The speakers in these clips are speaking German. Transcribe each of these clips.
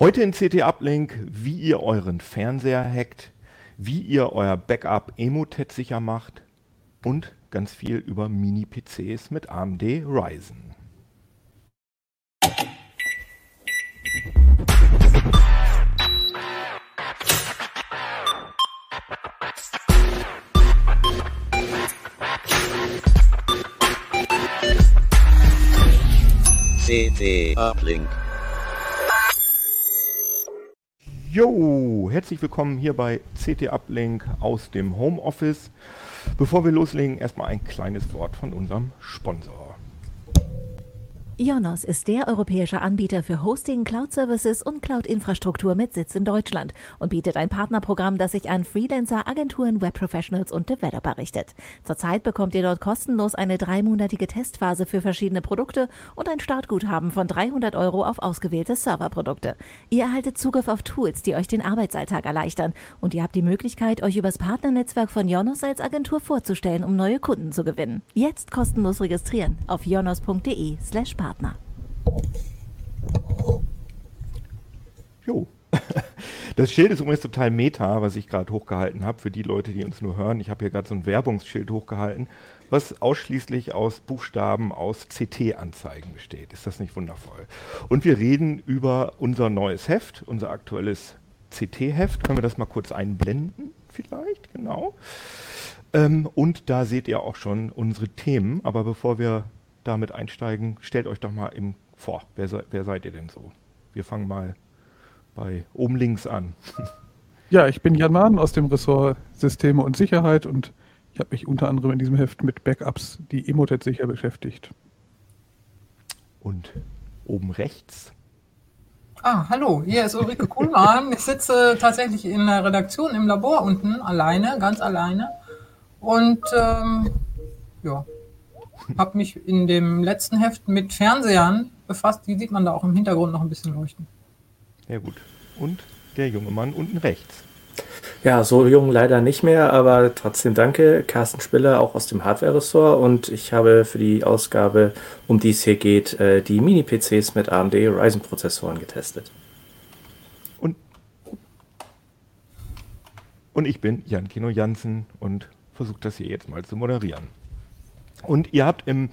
Heute in CT Uplink, wie ihr euren Fernseher hackt, wie ihr euer Backup Emotet sicher macht und ganz viel über Mini-PCs mit AMD Ryzen. CT Uplink. Jo, herzlich willkommen hier bei CT Uplink aus dem Homeoffice. Bevor wir loslegen, erstmal ein kleines Wort von unserem Sponsor. Ionos ist der europäische Anbieter für Hosting, Cloud-Services und Cloud-Infrastruktur mit Sitz in Deutschland und bietet ein Partnerprogramm, das sich an Freelancer, Agenturen, Webprofessionals und Developer richtet. Zurzeit bekommt ihr dort kostenlos eine dreimonatige Testphase für verschiedene Produkte und ein Startguthaben von 300 Euro auf ausgewählte Serverprodukte. Ihr erhaltet Zugriff auf Tools, die euch den Arbeitsalltag erleichtern und ihr habt die Möglichkeit, euch übers Partnernetzwerk von Ionos als Agentur vorzustellen, um neue Kunden zu gewinnen. Jetzt kostenlos registrieren auf ionos.de slash Partner. Jo. Das Schild ist übrigens total meta, was ich gerade hochgehalten habe, für die Leute, die uns nur hören. Ich habe hier gerade so ein Werbungsschild hochgehalten, was ausschließlich aus Buchstaben aus CT-Anzeigen besteht. Ist das nicht wundervoll? Und wir reden über unser neues Heft, unser aktuelles CT-Heft. Können wir das mal kurz einblenden? Vielleicht, genau. Ähm, und da seht ihr auch schon unsere Themen. Aber bevor wir damit einsteigen, stellt euch doch mal im vor. Wer, se, wer seid ihr denn so? Wir fangen mal bei oben links an. Ja, ich bin Jan Mahn aus dem Ressort Systeme und Sicherheit und ich habe mich unter anderem in diesem Heft mit Backups, die Emotet sicher beschäftigt. Und oben rechts? Ah, hallo, hier ist Ulrike Kuhlmann. Ich sitze tatsächlich in der Redaktion im Labor unten, alleine, ganz alleine. Und ähm, ja, habe mich in dem letzten Heft mit Fernsehern befasst. Die sieht man da auch im Hintergrund noch ein bisschen leuchten. Ja gut. Und der junge Mann unten rechts. Ja, so jung leider nicht mehr, aber trotzdem danke. Carsten Spiller, auch aus dem Hardware-Ressort. Und ich habe für die Ausgabe, um die es hier geht, äh, die Mini-PCs mit AMD Ryzen-Prozessoren getestet. Und, und ich bin Jan Kino Jansen und versuche das hier jetzt mal zu moderieren. Und ihr habt im,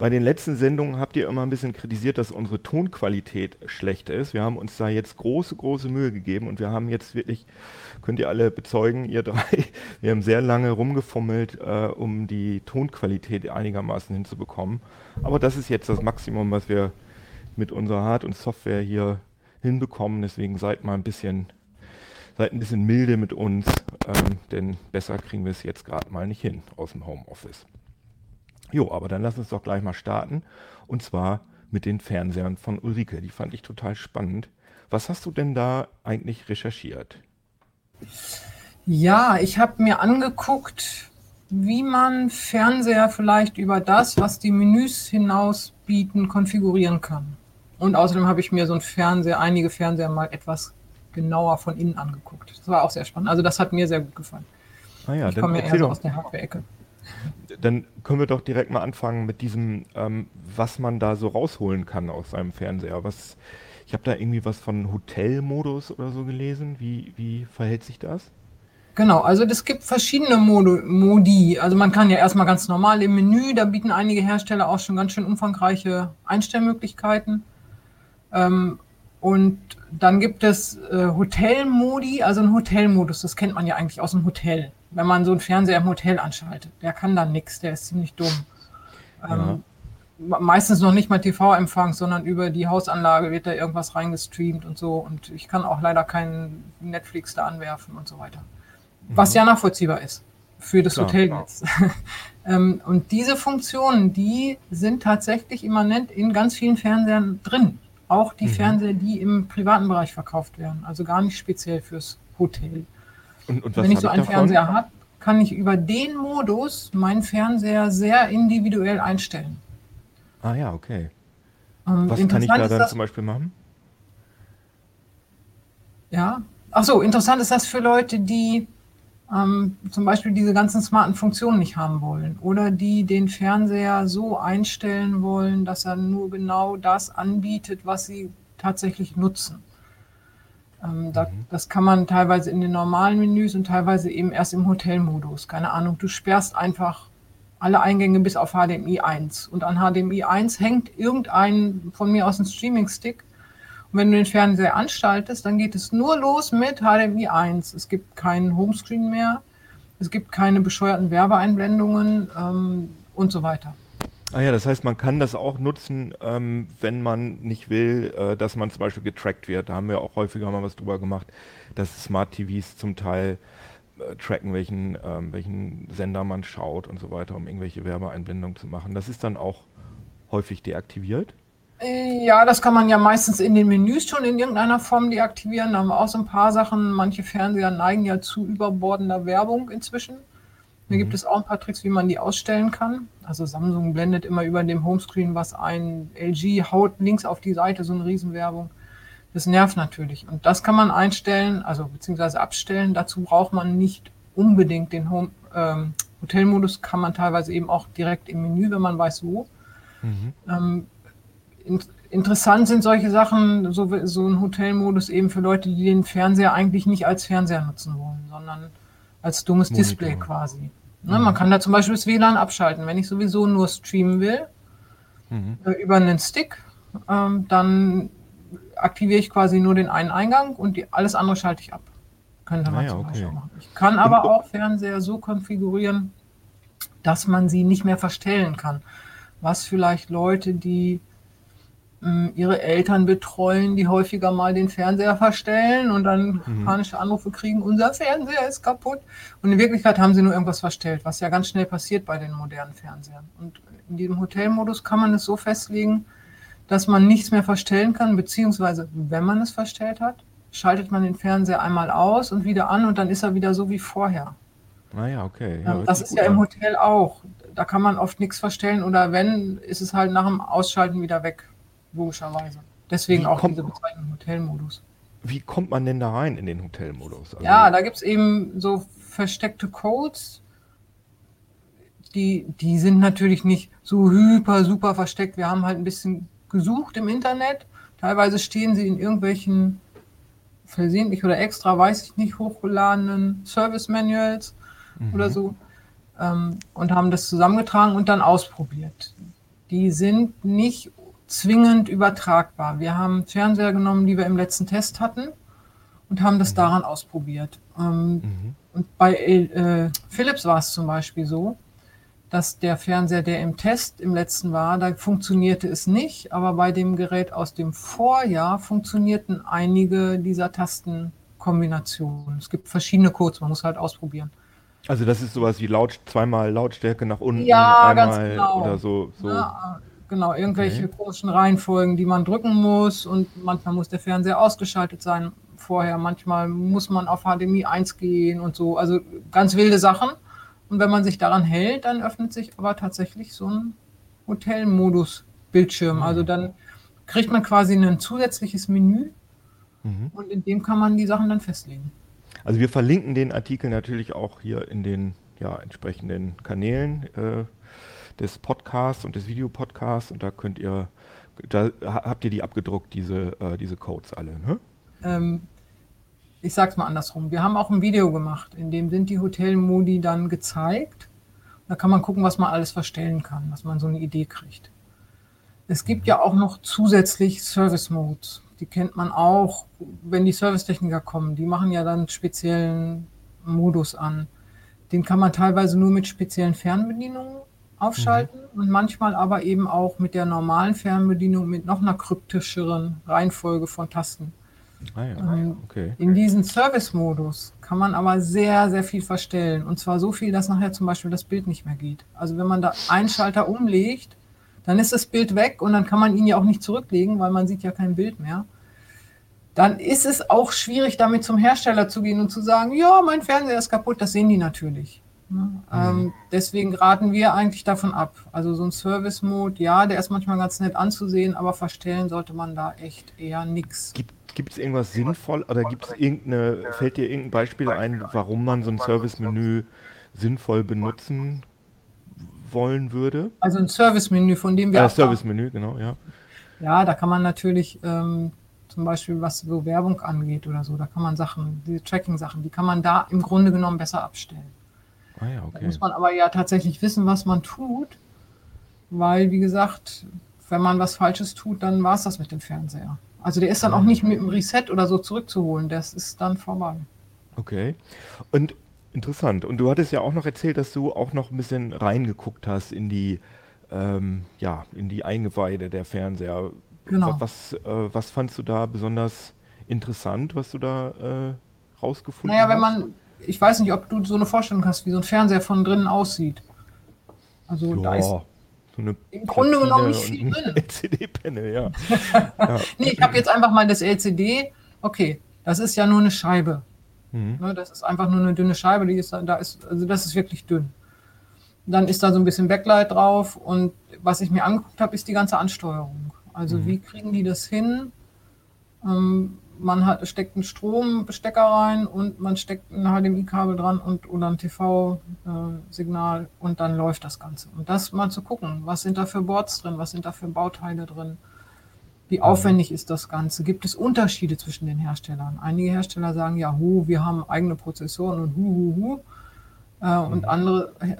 bei den letzten Sendungen habt ihr immer ein bisschen kritisiert, dass unsere Tonqualität schlecht ist. Wir haben uns da jetzt große, große Mühe gegeben und wir haben jetzt wirklich, könnt ihr alle bezeugen, ihr drei, wir haben sehr lange rumgefummelt, äh, um die Tonqualität einigermaßen hinzubekommen. Aber das ist jetzt das Maximum, was wir mit unserer Hard- und Software hier hinbekommen. Deswegen seid mal ein bisschen, seid ein bisschen milde mit uns, ähm, denn besser kriegen wir es jetzt gerade mal nicht hin aus dem Homeoffice. Jo, aber dann lass uns doch gleich mal starten. Und zwar mit den Fernsehern von Ulrike. Die fand ich total spannend. Was hast du denn da eigentlich recherchiert? Ja, ich habe mir angeguckt, wie man Fernseher vielleicht über das, was die Menüs hinaus bieten, konfigurieren kann. Und außerdem habe ich mir so ein Fernseher, einige Fernseher mal etwas genauer von innen angeguckt. Das war auch sehr spannend. Also das hat mir sehr gut gefallen. Ah ja, ich komme ja eher so aus der Hardware-Ecke. Dann können wir doch direkt mal anfangen mit diesem, ähm, was man da so rausholen kann aus seinem Fernseher. Was, ich habe da irgendwie was von Hotelmodus oder so gelesen. Wie, wie verhält sich das? Genau, also es gibt verschiedene Modu Modi. Also man kann ja erstmal ganz normal im Menü, da bieten einige Hersteller auch schon ganz schön umfangreiche Einstellmöglichkeiten. Ähm, und dann gibt es äh, Hotelmodi, also ein Hotelmodus, das kennt man ja eigentlich aus dem Hotel. Wenn man so einen Fernseher im Hotel anschaltet, der kann dann nichts, der ist ziemlich dumm. Ähm, Meistens noch nicht mal TV-Empfang, sondern über die Hausanlage wird da irgendwas reingestreamt und so. Und ich kann auch leider keinen Netflix da anwerfen und so weiter. Was ja nachvollziehbar ist für das. Hotelnetz. ähm, und diese Funktionen, die sind tatsächlich immanent in ganz vielen Fernsehern drin. Auch die Mhm. Fernseher, die im privaten Bereich verkauft werden. Also gar nicht speziell fürs Hotel. Und, und Wenn ich so einen davon? Fernseher habe, kann ich über den Modus meinen Fernseher sehr individuell einstellen. Ah ja, okay. Ähm, Was kann ich da dann das- zum Beispiel machen? Ja. Ach so, interessant ist das für Leute, die ähm, zum Beispiel diese ganzen smarten Funktionen nicht haben wollen oder die den Fernseher so einstellen wollen, dass er nur genau das anbietet, was sie tatsächlich nutzen. Ähm, da, mhm. Das kann man teilweise in den normalen Menüs und teilweise eben erst im Hotelmodus. Keine Ahnung, du sperrst einfach alle Eingänge bis auf HDMI 1. Und an HDMI 1 hängt irgendein von mir aus ein Streaming-Stick. Und wenn du den Fernseher anstaltest, dann geht es nur los mit HDMI 1. Es gibt keinen Homescreen mehr, es gibt keine bescheuerten Werbeeinblendungen ähm, und so weiter. Ah ja, das heißt, man kann das auch nutzen, ähm, wenn man nicht will, äh, dass man zum Beispiel getrackt wird. Da haben wir auch häufiger mal was drüber gemacht, dass Smart TVs zum Teil äh, tracken, welchen, ähm, welchen Sender man schaut und so weiter, um irgendwelche Werbeeinblendungen zu machen. Das ist dann auch häufig deaktiviert. Äh, ja, das kann man ja meistens in den Menüs schon in irgendeiner Form deaktivieren. Da haben wir auch so ein paar Sachen. Manche Fernseher neigen ja zu überbordender Werbung inzwischen. Da gibt mhm. es auch ein paar Tricks, wie man die ausstellen kann. Also Samsung blendet immer über dem Homescreen was ein. LG haut links auf die Seite so eine Riesenwerbung. Das nervt natürlich. Und das kann man einstellen, also beziehungsweise abstellen. Dazu braucht man nicht unbedingt den Home, ähm, Hotelmodus, kann man teilweise eben auch direkt im Menü, wenn man weiß wo. Mhm. Ähm, in, interessant sind solche Sachen, so, so ein Hotelmodus eben für Leute, die den Fernseher eigentlich nicht als Fernseher nutzen wollen, sondern als dummes Monitor. Display quasi. Ne, mhm. Man kann da zum Beispiel das WLAN abschalten. Wenn ich sowieso nur streamen will, mhm. äh, über einen Stick, ähm, dann aktiviere ich quasi nur den einen Eingang und die, alles andere schalte ich ab. Könnte man ah, ja, zum Beispiel okay. machen. Ich kann aber auch Fernseher so konfigurieren, dass man sie nicht mehr verstellen kann. Was vielleicht Leute, die ihre Eltern betreuen, die häufiger mal den Fernseher verstellen und dann mhm. panische Anrufe kriegen, unser Fernseher ist kaputt. Und in Wirklichkeit haben sie nur irgendwas verstellt, was ja ganz schnell passiert bei den modernen Fernsehern. Und in diesem Hotelmodus kann man es so festlegen, dass man nichts mehr verstellen kann, beziehungsweise wenn man es verstellt hat, schaltet man den Fernseher einmal aus und wieder an und dann ist er wieder so wie vorher. Naja, ah okay. Ja, das ist ja im Hotel auch. Da kann man oft nichts verstellen oder wenn, ist es halt nach dem Ausschalten wieder weg logischerweise. Deswegen wie auch kommt, diese Bezeichnung Hotelmodus. Wie kommt man denn da rein in den Hotelmodus? Also ja, da gibt es eben so versteckte Codes. Die, die sind natürlich nicht so hyper, super versteckt. Wir haben halt ein bisschen gesucht im Internet. Teilweise stehen sie in irgendwelchen versehentlich oder extra, weiß ich nicht, hochgeladenen Service Manuals mhm. oder so ähm, und haben das zusammengetragen und dann ausprobiert. Die sind nicht zwingend übertragbar. Wir haben Fernseher genommen, die wir im letzten Test hatten und haben das mhm. daran ausprobiert. Ähm, mhm. Und bei äh, Philips war es zum Beispiel so, dass der Fernseher, der im Test im letzten war, da funktionierte es nicht, aber bei dem Gerät aus dem Vorjahr funktionierten einige dieser Tastenkombinationen. Es gibt verschiedene Codes, man muss halt ausprobieren. Also das ist sowas wie Laut, zweimal Lautstärke nach unten, ja, einmal genau. oder so. so. Ja, Genau, irgendwelche okay. komischen Reihenfolgen, die man drücken muss und manchmal muss der Fernseher ausgeschaltet sein vorher, manchmal muss man auf HDMI 1 gehen und so, also ganz wilde Sachen. Und wenn man sich daran hält, dann öffnet sich aber tatsächlich so ein Hotelmodus-Bildschirm. Mhm. Also dann kriegt man quasi ein zusätzliches Menü mhm. und in dem kann man die Sachen dann festlegen. Also wir verlinken den Artikel natürlich auch hier in den ja, entsprechenden Kanälen. Äh, des Podcasts und des Videopodcasts und da könnt ihr, da habt ihr die abgedruckt, diese, äh, diese Codes alle, ne? Ähm, ich sag's mal andersrum. Wir haben auch ein Video gemacht, in dem sind die Hotelmodi dann gezeigt. Da kann man gucken, was man alles verstellen kann, dass man so eine Idee kriegt. Es gibt ja auch noch zusätzlich Service Modes. Die kennt man auch, wenn die Servicetechniker kommen. Die machen ja dann speziellen Modus an. Den kann man teilweise nur mit speziellen Fernbedienungen aufschalten mhm. und manchmal aber eben auch mit der normalen Fernbedienung mit noch einer kryptischeren Reihenfolge von Tasten. Ah ja, ähm, okay. In diesem Service-Modus kann man aber sehr, sehr viel verstellen. Und zwar so viel, dass nachher zum Beispiel das Bild nicht mehr geht. Also wenn man da einen Schalter umlegt, dann ist das Bild weg und dann kann man ihn ja auch nicht zurücklegen, weil man sieht ja kein Bild mehr. Dann ist es auch schwierig, damit zum Hersteller zu gehen und zu sagen, ja, mein Fernseher ist kaputt. Das sehen die natürlich. Ne? Mhm. Ähm, deswegen raten wir eigentlich davon ab. Also so ein Service-Mode, ja, der ist manchmal ganz nett anzusehen, aber verstellen sollte man da echt eher nichts. Gibt es irgendwas sinnvoll oder gibt es irgendeine, fällt dir irgendein Beispiel ein, warum man so ein Service-Menü sinnvoll benutzen wollen würde? Also ein Service-Menü, von dem wir. Äh, Service-Menü, genau, ja. Ja, da kann man natürlich ähm, Zum Beispiel was so Werbung angeht oder so. Da kann man Sachen, diese Tracking-Sachen, die kann man da im Grunde genommen besser abstellen. Ah ja, Da okay. muss man aber ja tatsächlich wissen, was man tut, weil, wie gesagt, wenn man was Falsches tut, dann war es das mit dem Fernseher. Also der ist dann auch nicht mit dem Reset oder so zurückzuholen, das ist dann vorbei. Okay. Und interessant. Und du hattest ja auch noch erzählt, dass du auch noch ein bisschen reingeguckt hast in die, ähm, ja, in die Eingeweide der Fernseher. Genau. Wa- Was, äh, was fandst du da besonders interessant, was du da äh, rausgefunden Naja, wenn hast? man, ich weiß nicht, ob du so eine Vorstellung hast, wie so ein Fernseher von drinnen aussieht. Also da ist Ja, so eine im Grunde genommen nicht viel drin. LCD-Panel, ja. Nee, ich habe jetzt einfach mal das LCD. Okay, das ist ja nur eine Scheibe. Mhm. Ne, das ist einfach nur eine dünne Scheibe, die ist da, da ist, also das ist wirklich dünn. Dann ist da so ein bisschen Backlight drauf und was ich mir angeguckt habe, ist die ganze Ansteuerung. Also Mhm. wie kriegen die das hin? Ähm, man hat, steckt einen Stromstecker rein und man steckt ein HDMI-Kabel dran und oder ein TV-Signal und dann läuft das Ganze. Und das mal zu gucken, was sind da für Boards drin, was sind da für Bauteile drin, wie aufwendig ist das Ganze? Gibt es Unterschiede zwischen den Herstellern? Einige Hersteller sagen ja, hu, wir haben eigene Prozessoren und hu, hu, hu. Äh, und andere äh,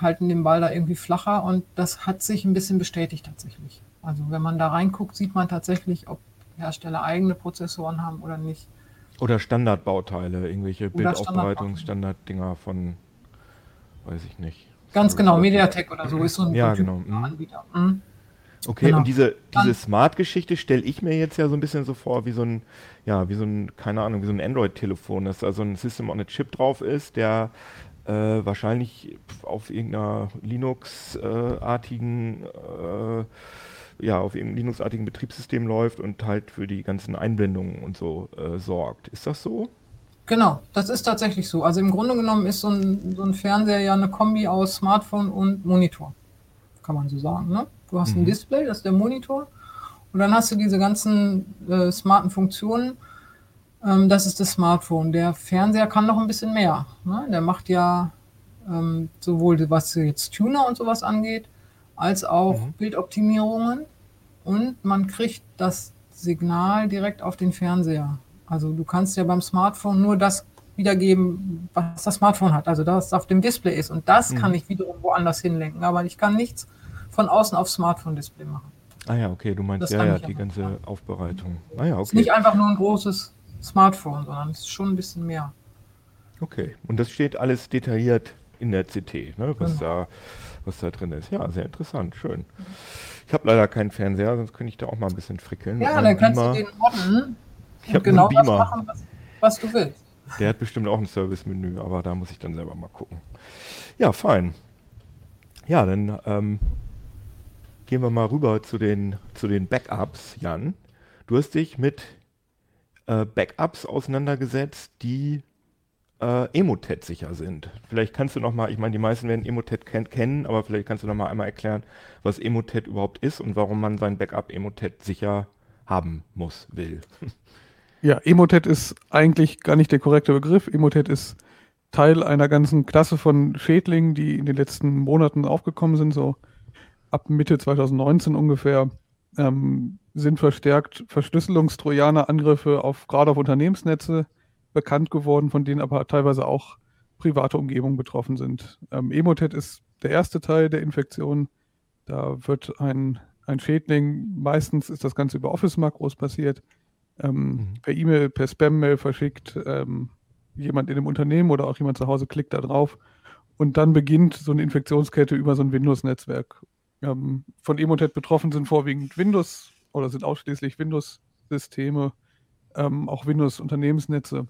halten den Ball da irgendwie flacher und das hat sich ein bisschen bestätigt tatsächlich. Also wenn man da reinguckt, sieht man tatsächlich, ob Hersteller eigene Prozessoren haben oder nicht. Oder Standardbauteile, irgendwelche Bildaufbereitungsstandarddinger von, weiß ich nicht. Ganz genau, Mediatek oder so ist so ein Ja, genau, mhm. Anbieter. Mhm. Okay, Genau. und diese, diese Smart-Geschichte stelle ich mir jetzt ja so ein bisschen so vor, wie so ein, ja, wie so ein, keine Ahnung, wie so ein Android-Telefon, dass da so ein System on a Chip drauf ist, der äh, wahrscheinlich auf irgendeiner Linux-artigen, äh, ja, auf irgendeinem Linux-artigen Betriebssystem läuft und halt für die ganzen Einblendungen und so äh, sorgt. Ist das so? Genau, das ist tatsächlich so. Also im Grunde genommen ist so ein, so ein Fernseher ja eine Kombi aus Smartphone und Monitor. Kann man so sagen. Ne? Du hast ein Mhm. Display, das ist der Monitor. Und dann hast du diese ganzen äh, smarten Funktionen. Ähm, das ist das Smartphone. Der Fernseher kann noch ein bisschen mehr. Ne? Der macht ja ähm, sowohl was jetzt Tuner und sowas angeht, als auch Mhm. Bildoptimierungen. Und man kriegt das Signal direkt auf den Fernseher. Also du kannst ja beim Smartphone nur das wiedergeben, was das Smartphone hat, also das auf dem Display ist. Und das Mhm. kann ich wiederum woanders hinlenken. Aber ich kann nichts von außen aufs Smartphone-Display machen. Ah ja, okay, du meinst Das ja, ja, die ganze ja. Aufbereitung. Ah ja, Es ist okay. nicht einfach nur ein großes Smartphone, sondern es ist schon ein bisschen mehr. Okay, und das steht alles detailliert in der CT, ne, was, Genau. da, was da drin ist. Ja, sehr interessant, schön. Ich habe leider keinen Fernseher, sonst könnte ich da auch mal ein bisschen frickeln. Ja, dann kannst Beamer. du den modden Ich und genau einen das Beamer. machen, was, was du willst. Der hat bestimmt auch ein Service-Menü, aber da muss ich dann selber mal gucken. Ja, fein. Ja, dann ähm, gehen wir mal rüber zu den, zu den Backups, Jan. Du hast dich mit äh, Backups auseinandergesetzt, die äh, Emotet sicher sind. Vielleicht kannst du noch mal, ich meine, die meisten werden Emotet ken kennen, aber vielleicht kannst du noch mal einmal erklären, was Emotet überhaupt ist und warum man sein Backup Emotet sicher haben muss, will. Ja, Emotet ist eigentlich gar nicht der korrekte Begriff. Emotet ist Teil einer ganzen Klasse von Schädlingen, die in den letzten Monaten aufgekommen sind, so ab Mitte 2019 ungefähr, ähm, sind verstärkt Verschlüsselungstrojaner-Angriffe auf gerade auf Unternehmensnetze bekannt geworden, von denen aber teilweise auch private Umgebungen betroffen sind. Ähm, Emotet ist der erste Teil der Infektion. Da wird ein, ein Schädling, meistens ist das Ganze über Office-Makros passiert, ähm, Mhm. per E-Mail, per Spam-Mail verschickt, ähm, jemand in dem Unternehmen oder auch jemand zu Hause klickt da drauf und dann beginnt so eine Infektionskette über so ein Windows-Netzwerk. Ähm, von Emotet betroffen sind vorwiegend Windows oder sind ausschließlich Windows-Systeme, ähm, auch Windows-Unternehmensnetze.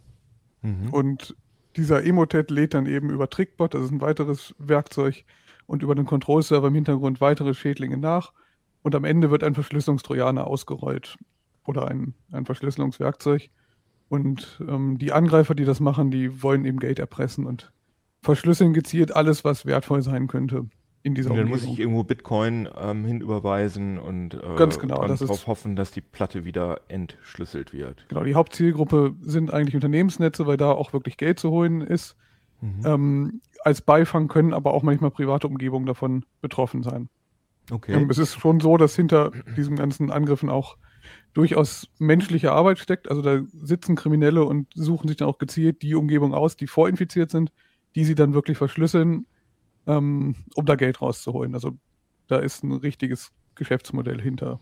Mhm. Und dieser Emotet lädt dann eben über Trickbot, das ist ein weiteres Werkzeug, und über den Control-Server im Hintergrund weitere Schädlinge nach. Und am Ende wird ein Verschlüsselungstrojaner ausgerollt oder ein, ein Verschlüsselungswerkzeug. Und ähm, die Angreifer, die das machen, die wollen eben Geld erpressen und verschlüsseln gezielt alles, was wertvoll sein könnte in dieser Und dann Umgebung. muss ich irgendwo Bitcoin ähm, hinüberweisen und äh, Ganz genau, ist- darauf hoffen, dass die Platte wieder entschlüsselt wird. Genau, die Hauptzielgruppe sind eigentlich Unternehmensnetze, weil da auch wirklich Geld zu holen ist. Mhm. Ähm, als Beifang können aber auch manchmal private Umgebungen davon betroffen sein. Okay. Ähm, es ist schon so, dass hinter diesen ganzen Angriffen auch durchaus menschliche Arbeit steckt. Also da sitzen Kriminelle und suchen sich dann auch gezielt die Umgebung aus, die vorinfiziert sind, die sie dann wirklich verschlüsseln, ähm, um da Geld rauszuholen. Also da ist ein richtiges Geschäftsmodell hinter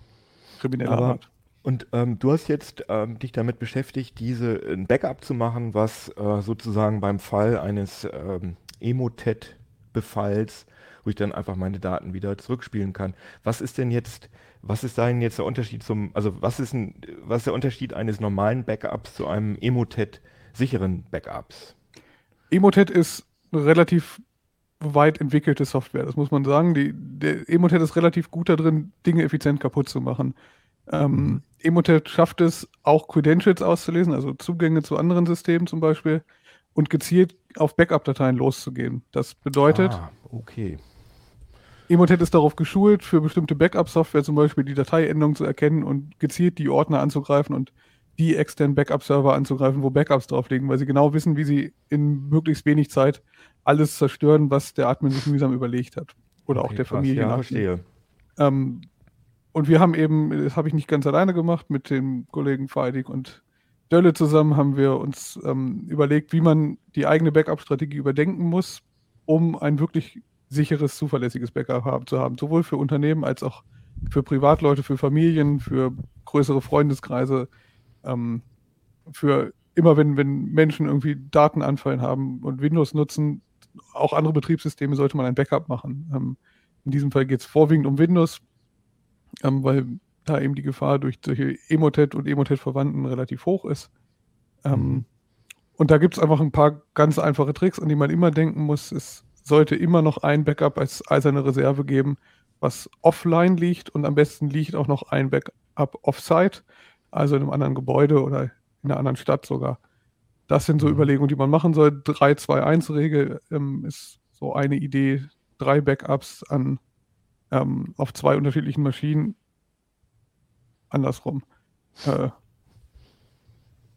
krimineller Aber- Art. Und ähm, du hast jetzt ähm, dich damit beschäftigt, diese ein Backup zu machen, was äh, sozusagen beim Fall eines ähm, Emotet-Befalls, wo ich dann einfach meine Daten wieder zurückspielen kann. Was ist denn jetzt, was ist da denn jetzt der Unterschied zum, also was ist, ein, was ist der Unterschied eines normalen Backups zu einem Emotet-sicheren Backups? Emotet ist relativ weit entwickelte Software, das muss man sagen. Die, der Emotet ist relativ gut darin, Dinge effizient kaputt zu machen. Ähm, Emotet schafft es, auch Credentials auszulesen, also Zugänge zu anderen Systemen zum Beispiel, und gezielt auf Backup-Dateien loszugehen. Das bedeutet, Ah, okay. Emotet ist darauf geschult, für bestimmte Backup-Software zum Beispiel die Dateiendung zu erkennen und gezielt die Ordner anzugreifen und die externen Backup-Server anzugreifen, wo Backups drauf liegen, weil sie genau wissen, wie sie in möglichst wenig Zeit alles zerstören, was der Admin sich mühsam überlegt hat. Oder auch Okay, der krass. Familie. Ja, verstehe. ähm, und wir haben eben, das habe ich nicht ganz alleine gemacht, mit dem Kollegen Feidig und Dölle zusammen haben wir uns ähm, überlegt, wie man die eigene Backup-Strategie überdenken muss, um ein wirklich sicheres, zuverlässiges Backup haben, zu haben. Sowohl für Unternehmen als auch für Privatleute, für Familien, für größere Freundeskreise, ähm, für immer, wenn, wenn Menschen irgendwie Datenanfallen haben und Windows nutzen, auch andere Betriebssysteme sollte man ein Backup machen. Ähm, in diesem Fall geht es vorwiegend um Windows, ähm, weil da eben die Gefahr durch solche Emotet und Emotet-Verwandten relativ hoch ist. Ähm, Mhm. Und da gibt es einfach ein paar ganz einfache Tricks, an die man immer denken muss. Es sollte immer noch ein Backup als eiserne Reserve geben, was offline liegt und am besten liegt auch noch ein Backup offsite, also in einem anderen Gebäude oder in einer anderen Stadt sogar. Das sind so Mhm. Überlegungen, die man machen soll. 3-2-1-Regel ähm, ist so eine Idee. Drei Backups an, ähm, auf zwei unterschiedlichen Maschinen. Andersrum. Äh,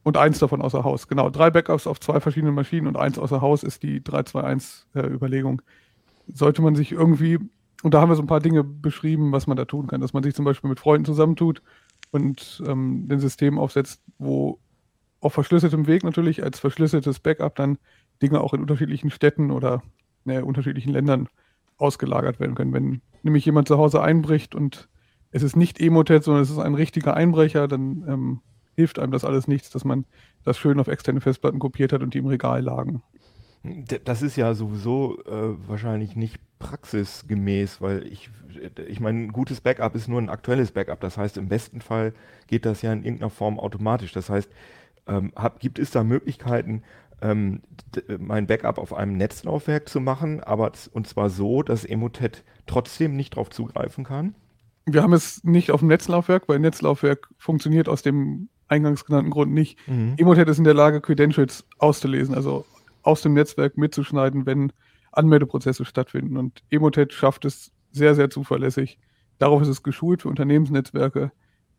und eins davon außer Haus. Genau, drei Backups auf zwei verschiedenen Maschinen und eins außer Haus ist die 3-2-1-Überlegung. Sollte man sich irgendwie, und da haben wir so ein paar Dinge beschrieben, was man da tun kann, dass man sich zum Beispiel mit Freunden zusammentut und ähm, ein System aufsetzt, wo auf verschlüsseltem Weg natürlich als verschlüsseltes Backup dann Dinge auch in unterschiedlichen Städten oder ne, unterschiedlichen Ländern ausgelagert werden können. Wenn nämlich jemand zu Hause einbricht und es ist nicht Emotet, sondern es ist ein richtiger Einbrecher, dann ähm, hilft einem das alles nichts, dass man das schön auf externe Festplatten kopiert hat und die im Regal lagen. Das ist ja sowieso äh, wahrscheinlich nicht praxisgemäß, weil ich, ich meine, ein gutes Backup ist nur ein aktuelles Backup. Das heißt, im besten Fall geht das ja in irgendeiner Form automatisch. Das heißt, ähm, hab, gibt es da Möglichkeiten, ähm, d- mein Backup auf einem Netzlaufwerk zu machen, aber und zwar so, dass Emotet trotzdem nicht drauf zugreifen kann? Wir haben es nicht auf dem Netzlaufwerk, weil Netzlaufwerk funktioniert aus dem eingangs genannten Grund nicht. Emotet ist in der Lage, Credentials auszulesen, also aus dem Netzwerk mitzuschneiden, wenn Anmeldeprozesse stattfinden. Und Emotet schafft es sehr, sehr zuverlässig. Darauf ist es geschult für Unternehmensnetzwerke.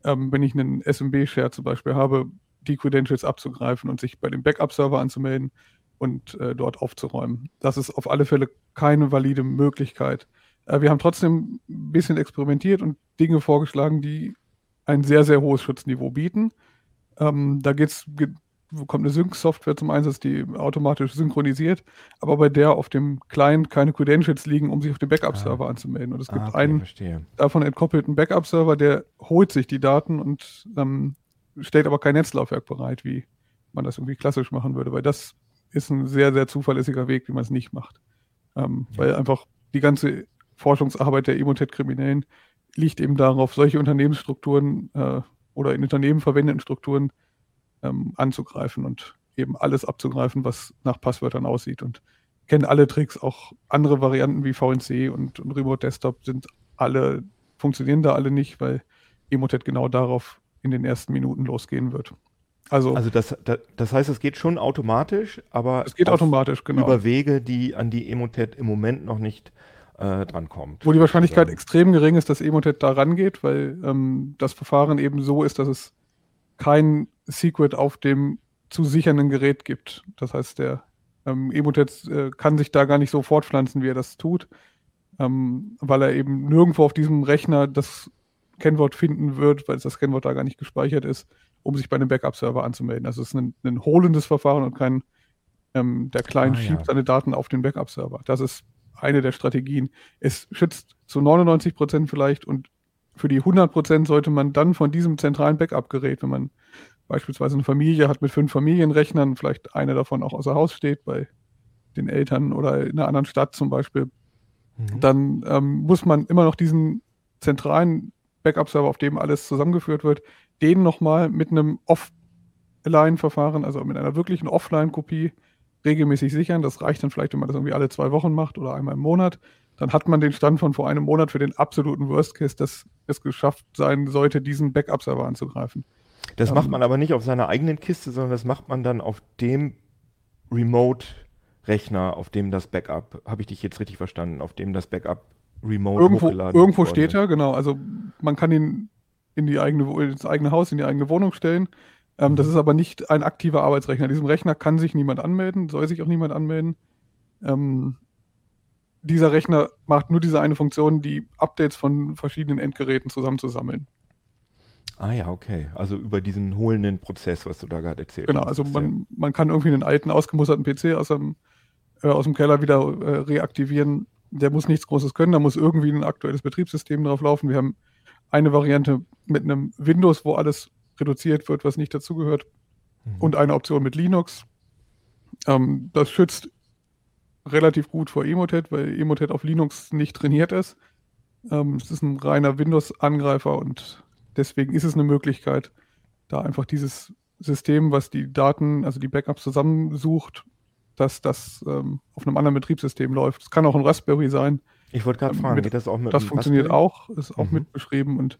Ähm, wenn ich einen SMB-Share zum Beispiel habe, die Credentials abzugreifen und sich bei dem Backup-Server anzumelden und äh, dort aufzuräumen. Das ist auf alle Fälle keine valide Möglichkeit. Äh, wir haben trotzdem ein bisschen experimentiert und Dinge vorgeschlagen, die ein sehr, sehr hohes Schutzniveau bieten. Ähm, da geht's, ge kommt eine Sync-Software zum Einsatz, die automatisch synchronisiert, aber bei der auf dem Client keine Credentials liegen, um sich auf den Backup-Server anzumelden. Und es gibt Ah, okay, einen verstehe. davon entkoppelten Backup-Server, der holt sich die Daten und ähm, stellt aber kein Netzlaufwerk bereit, wie man das irgendwie klassisch machen würde, weil das ist ein sehr, sehr zuverlässiger Weg, wie man es nicht macht. Ähm, Ja. Weil einfach die ganze Forschungsarbeit der Emotet-Kriminellen liegt eben darauf, solche Unternehmensstrukturen äh, oder in Unternehmen verwendeten Strukturen ähm, anzugreifen und eben alles abzugreifen, was nach Passwörtern aussieht und kennen alle Tricks, auch andere Varianten wie VNC und, und Remote Desktop sind alle, funktionieren da alle nicht, weil Emotet genau darauf in den ersten Minuten losgehen wird. Also, Also das, das, das heißt, es geht schon automatisch, aber es geht automatisch, genau. über Wege, die an die Emotet im Moment noch nicht äh, drankommt. Wo die Wahrscheinlichkeit sozusagen. extrem gering ist, dass Emotet da rangeht, weil ähm, das Verfahren eben so ist, dass es kein Secret auf dem zu sichernden Gerät gibt. Das heißt, der ähm, Emotet äh, kann sich da gar nicht so fortpflanzen, wie er das tut, ähm, weil er eben nirgendwo auf diesem Rechner das Kennwort finden wird, weil das Kennwort da gar nicht gespeichert ist, um sich bei einem Backup-Server anzumelden. Also es ist ein, ein holendes Verfahren und kein, ähm, der Client ah, schiebt ja. seine Daten auf den Backup-Server. Das ist eine der Strategien. Es schützt zu 99 Prozent vielleicht und für die 100 Prozent sollte man dann von diesem zentralen Backup-Gerät, wenn man beispielsweise eine Familie hat mit fünf Familienrechnern, vielleicht einer davon auch außer Haus steht bei den Eltern oder in einer anderen Stadt zum Beispiel, mhm. dann ähm, muss man immer noch diesen zentralen Backup-Server, auf dem alles zusammengeführt wird, den nochmal mit einem Offline-Verfahren, also mit einer wirklichen Offline-Kopie regelmäßig sichern. Das reicht dann vielleicht, wenn man das irgendwie alle zwei Wochen macht oder einmal im Monat. Dann hat man den Stand von vor einem Monat für den absoluten Worst Case, dass es geschafft sein sollte, diesen Backup-Server anzugreifen. Das ähm, macht man aber nicht auf seiner eigenen Kiste, sondern das macht man dann auf dem Remote-Rechner, auf dem das Backup, habe ich dich jetzt richtig verstanden, auf dem das Backup remote irgendwo, Irgendwo steht er, genau. Also man kann ihn in die eigene, ins eigene Haus, in die eigene Wohnung stellen. Ähm, das mhm. ist aber nicht ein aktiver Arbeitsrechner. In diesem Rechner kann sich niemand anmelden, soll sich auch niemand anmelden. Ähm, dieser Rechner macht nur diese eine Funktion, die Updates von verschiedenen Endgeräten zusammenzusammeln. Ah ja, okay. Also über diesen holenden Prozess, was du da gerade erzählt genau, hast. Genau, also man, man kann irgendwie einen alten, ausgemusterten PC aus dem, äh, aus dem Keller wieder äh, reaktivieren. Der muss nichts Großes können, da muss irgendwie ein aktuelles Betriebssystem drauf laufen. Wir haben eine Variante mit einem Windows, wo alles reduziert wird, was nicht dazugehört. Mhm. Und eine Option mit Linux. Ähm, das schützt relativ gut vor Emotet, weil Emotet auf Linux nicht trainiert ist. Ähm, es ist ein reiner Windows-Angreifer und deswegen ist es eine Möglichkeit, da einfach dieses System, was die Daten, also die Backups zusammensucht, dass das ähm, auf einem anderen Betriebssystem läuft. Es kann auch ein Raspberry sein. Ich wollte gerade fragen, mit, geht das auch mit Das funktioniert Raspberry? auch, ist auch mhm. mit beschrieben und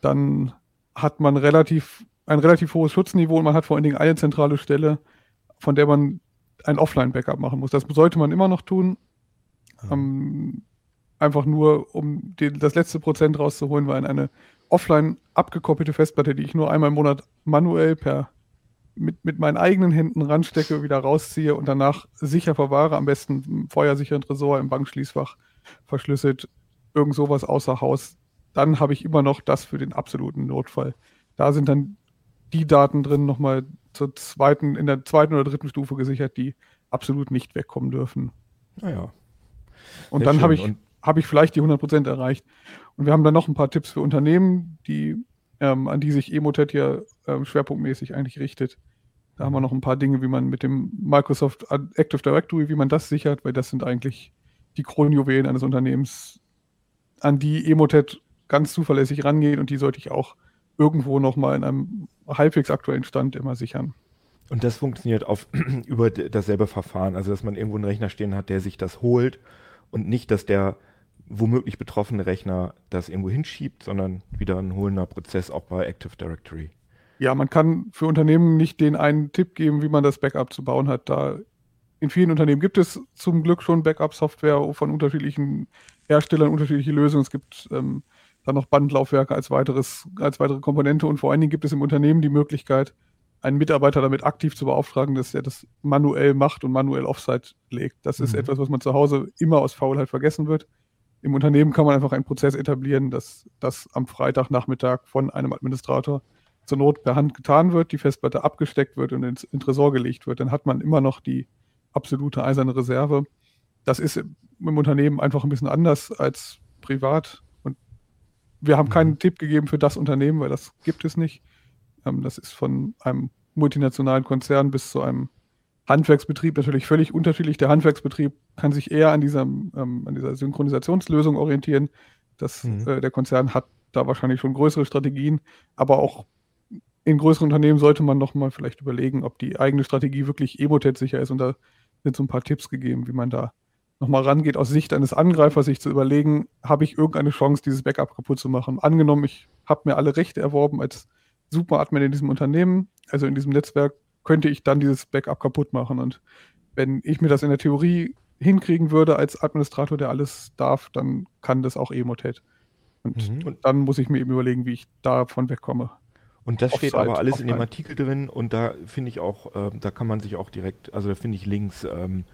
dann hat man relativ, ein relativ hohes Schutzniveau und man hat vor allen Dingen eine zentrale Stelle, von der man ein Offline-Backup machen muss. Das sollte man immer noch tun. Mhm. Ähm, einfach nur, um den, das letzte Prozent rauszuholen, weil eine offline abgekoppelte Festplatte, die ich nur einmal im Monat manuell per mit, mit meinen eigenen Händen ranstecke, wieder rausziehe und danach sicher verwahre, am besten im feuersicheren Tresor im Bankschließfach verschlüsselt, irgend sowas außer Haus, dann habe ich immer noch das für den absoluten Notfall. Da sind dann die Daten drin nochmal zur zweiten, in der zweiten oder dritten Stufe gesichert, die absolut nicht wegkommen dürfen. Naja. Und Sehr dann habe ich, hab ich vielleicht die 100% erreicht. Und wir haben dann noch ein paar Tipps für Unternehmen, die, ähm, an die sich Emotet ja ähm, schwerpunktmäßig eigentlich richtet. Da haben wir noch ein paar Dinge, wie man mit dem Microsoft Active Directory, wie man das sichert, weil das sind eigentlich die Kronjuwelen eines Unternehmens, an die Emotet ganz zuverlässig rangeht und die sollte ich auch irgendwo nochmal in einem halbwegs aktuellen Stand immer sichern. Und das funktioniert auf, über dasselbe Verfahren, also dass man irgendwo einen Rechner stehen hat, der sich das holt und nicht, dass der womöglich betroffene Rechner das irgendwo hinschiebt, sondern wieder ein holender Prozess auch bei Active Directory. Ja, man kann für Unternehmen nicht den einen Tipp geben, wie man das Backup zu bauen hat. Da in vielen Unternehmen gibt es zum Glück schon Backup-Software von unterschiedlichen Herstellern, unterschiedliche Lösungen. Es gibt ähm, dann noch Bandlaufwerke als, weiteres, als weitere Komponente und vor allen Dingen gibt es im Unternehmen die Möglichkeit, einen Mitarbeiter damit aktiv zu beauftragen, dass er das manuell macht und manuell Offsite legt. Das mhm. ist etwas, was man zu Hause immer aus Faulheit vergessen wird. Im Unternehmen kann man einfach einen Prozess etablieren, dass das am Freitagnachmittag von einem Administrator zur Not per Hand getan wird, die Festplatte abgesteckt wird und ins, in Tresor gelegt wird. Dann hat man immer noch die absolute eiserne Reserve. Das ist im Unternehmen einfach ein bisschen anders als privat. Und wir haben keinen mhm. Tipp gegeben für das Unternehmen, weil das gibt es nicht. Ähm, das ist von einem multinationalen Konzern bis zu einem Handwerksbetrieb natürlich völlig unterschiedlich. Der Handwerksbetrieb kann sich eher an dieser, ähm, an dieser Synchronisationslösung orientieren. Das, mhm. äh, der Konzern hat da wahrscheinlich schon größere Strategien, aber auch in größeren Unternehmen sollte man noch mal vielleicht überlegen, ob die eigene Strategie wirklich Emotet sicher ist. Und da sind so ein paar Tipps gegeben, wie man da nochmal rangeht, aus Sicht eines Angreifers sich zu überlegen, habe ich irgendeine Chance, dieses Backup kaputt zu machen. Angenommen, ich habe mir alle Rechte erworben als Superadmin in diesem Unternehmen, also in diesem Netzwerk, könnte ich dann dieses Backup kaputt machen. Und wenn ich mir das in der Theorie hinkriegen würde als Administrator, der alles darf, dann kann das auch Emotet. Und, mhm. und dann muss ich mir eben überlegen, wie ich davon wegkomme. Und das steht aber alles in dem Artikel drin und da finde ich auch, äh, da kann man sich auch direkt, also da finde ich Links, ähm,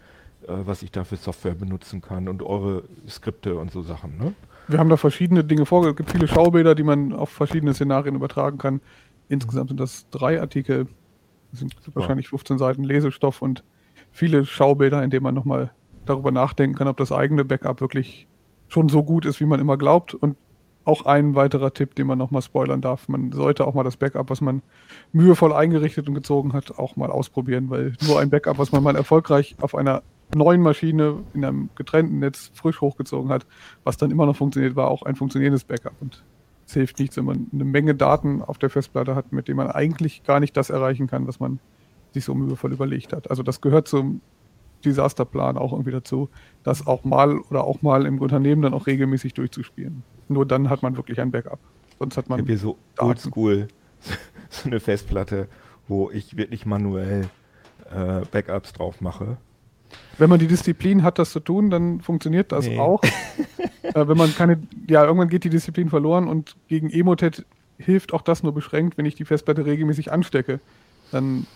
äh, was ich da für Software benutzen kann und eure Skripte und so Sachen. Ne? wir haben da verschiedene Dinge vorgestellt. Es gibt viele Schaubilder, die man auf verschiedene Szenarien übertragen kann. Insgesamt sind das drei Artikel. Das sind wahrscheinlich 15 Seiten Lesestoff und viele Schaubilder, in denen man nochmal darüber nachdenken kann, ob das eigene Backup wirklich schon so gut ist, wie man immer glaubt. Und auch ein weiterer Tipp, den man nochmal spoilern darf. Man sollte auch mal das Backup, was man mühevoll eingerichtet und gezogen hat, auch mal ausprobieren, weil nur ein Backup, was man mal erfolgreich auf einer neuen Maschine in einem getrennten Netz frisch hochgezogen hat, was dann immer noch funktioniert, war auch ein funktionierendes Backup. Und es hilft nichts, wenn man eine Menge Daten auf der Festplatte hat, mit denen man eigentlich gar nicht das erreichen kann, was man sich so mühevoll überlegt hat. Also das gehört zum Desasterplan auch irgendwie dazu, das auch mal oder auch mal im Unternehmen dann auch regelmäßig durchzuspielen. Nur dann hat man wirklich ein Backup. Sonst hat man. Hier so oldschool so eine Festplatte, wo ich wirklich manuell äh, Backups drauf mache. Wenn man die Disziplin hat, das zu tun, dann funktioniert das nee. auch. äh, wenn man keine, ja, irgendwann geht die Disziplin verloren und gegen Emotet hilft auch das nur beschränkt, wenn ich die Festplatte regelmäßig anstecke. Dann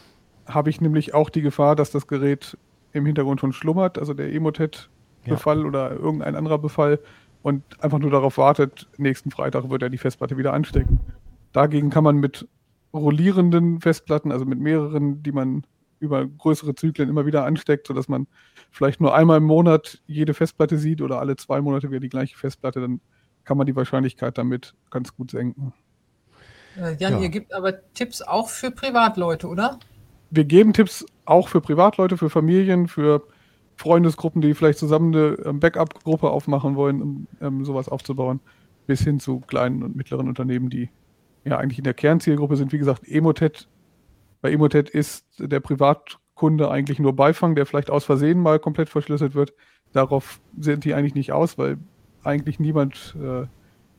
habe ich nämlich auch die Gefahr, dass das Gerät im Hintergrund schon schlummert, also der Emotet-Befall ja. oder irgendein anderer Befall und einfach nur darauf wartet, nächsten Freitag wird er die Festplatte wieder anstecken. Dagegen kann man mit rollierenden Festplatten, also mit mehreren, die man über größere Zyklen immer wieder ansteckt, sodass man vielleicht nur einmal im Monat jede Festplatte sieht oder alle zwei Monate wieder die gleiche Festplatte, dann kann man die Wahrscheinlichkeit damit ganz gut senken. Äh, Jan, ja. ihr gebt aber Tipps auch für Privatleute, oder? Wir geben Tipps auch für Privatleute, für Familien, für Freundesgruppen, die vielleicht zusammen eine ähm, Backup-Gruppe aufmachen wollen, um ähm, sowas aufzubauen, bis hin zu kleinen und mittleren Unternehmen, die ja eigentlich in der Kernzielgruppe sind. Wie gesagt, Emotet bei Emotet ist der Privatkunde eigentlich nur Beifang, der vielleicht aus Versehen mal komplett verschlüsselt wird. Darauf sind die eigentlich nicht aus, weil eigentlich niemand, äh,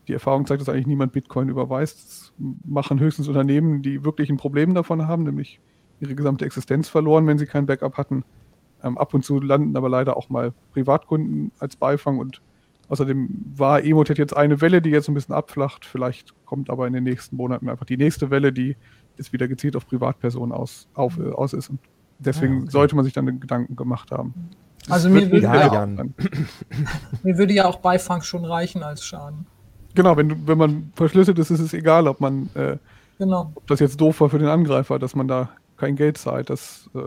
die Erfahrung zeigt, dass eigentlich niemand Bitcoin überweist. Das machen höchstens Unternehmen, die wirklich ein Problem davon haben, nämlich ihre gesamte Existenz verloren, wenn sie kein Backup hatten. Ähm, ab und zu landen aber leider auch mal Privatkunden als Beifang und außerdem war Emotet jetzt eine Welle, die jetzt ein bisschen abflacht. Vielleicht kommt aber in den nächsten Monaten einfach die nächste Welle, die jetzt wieder gezielt auf Privatpersonen aus, auf, äh, aus ist. Und deswegen ja, ah, okay. sollte man sich dann den Gedanken gemacht haben. Also mir würde, ja, mir würde ja auch Beifang schon reichen als Schaden. Genau, wenn, wenn man verschlüsselt ist, ist es egal, ob man äh, genau. ob das jetzt doof war für den Angreifer, dass man da kein Geld zahlt. Das äh,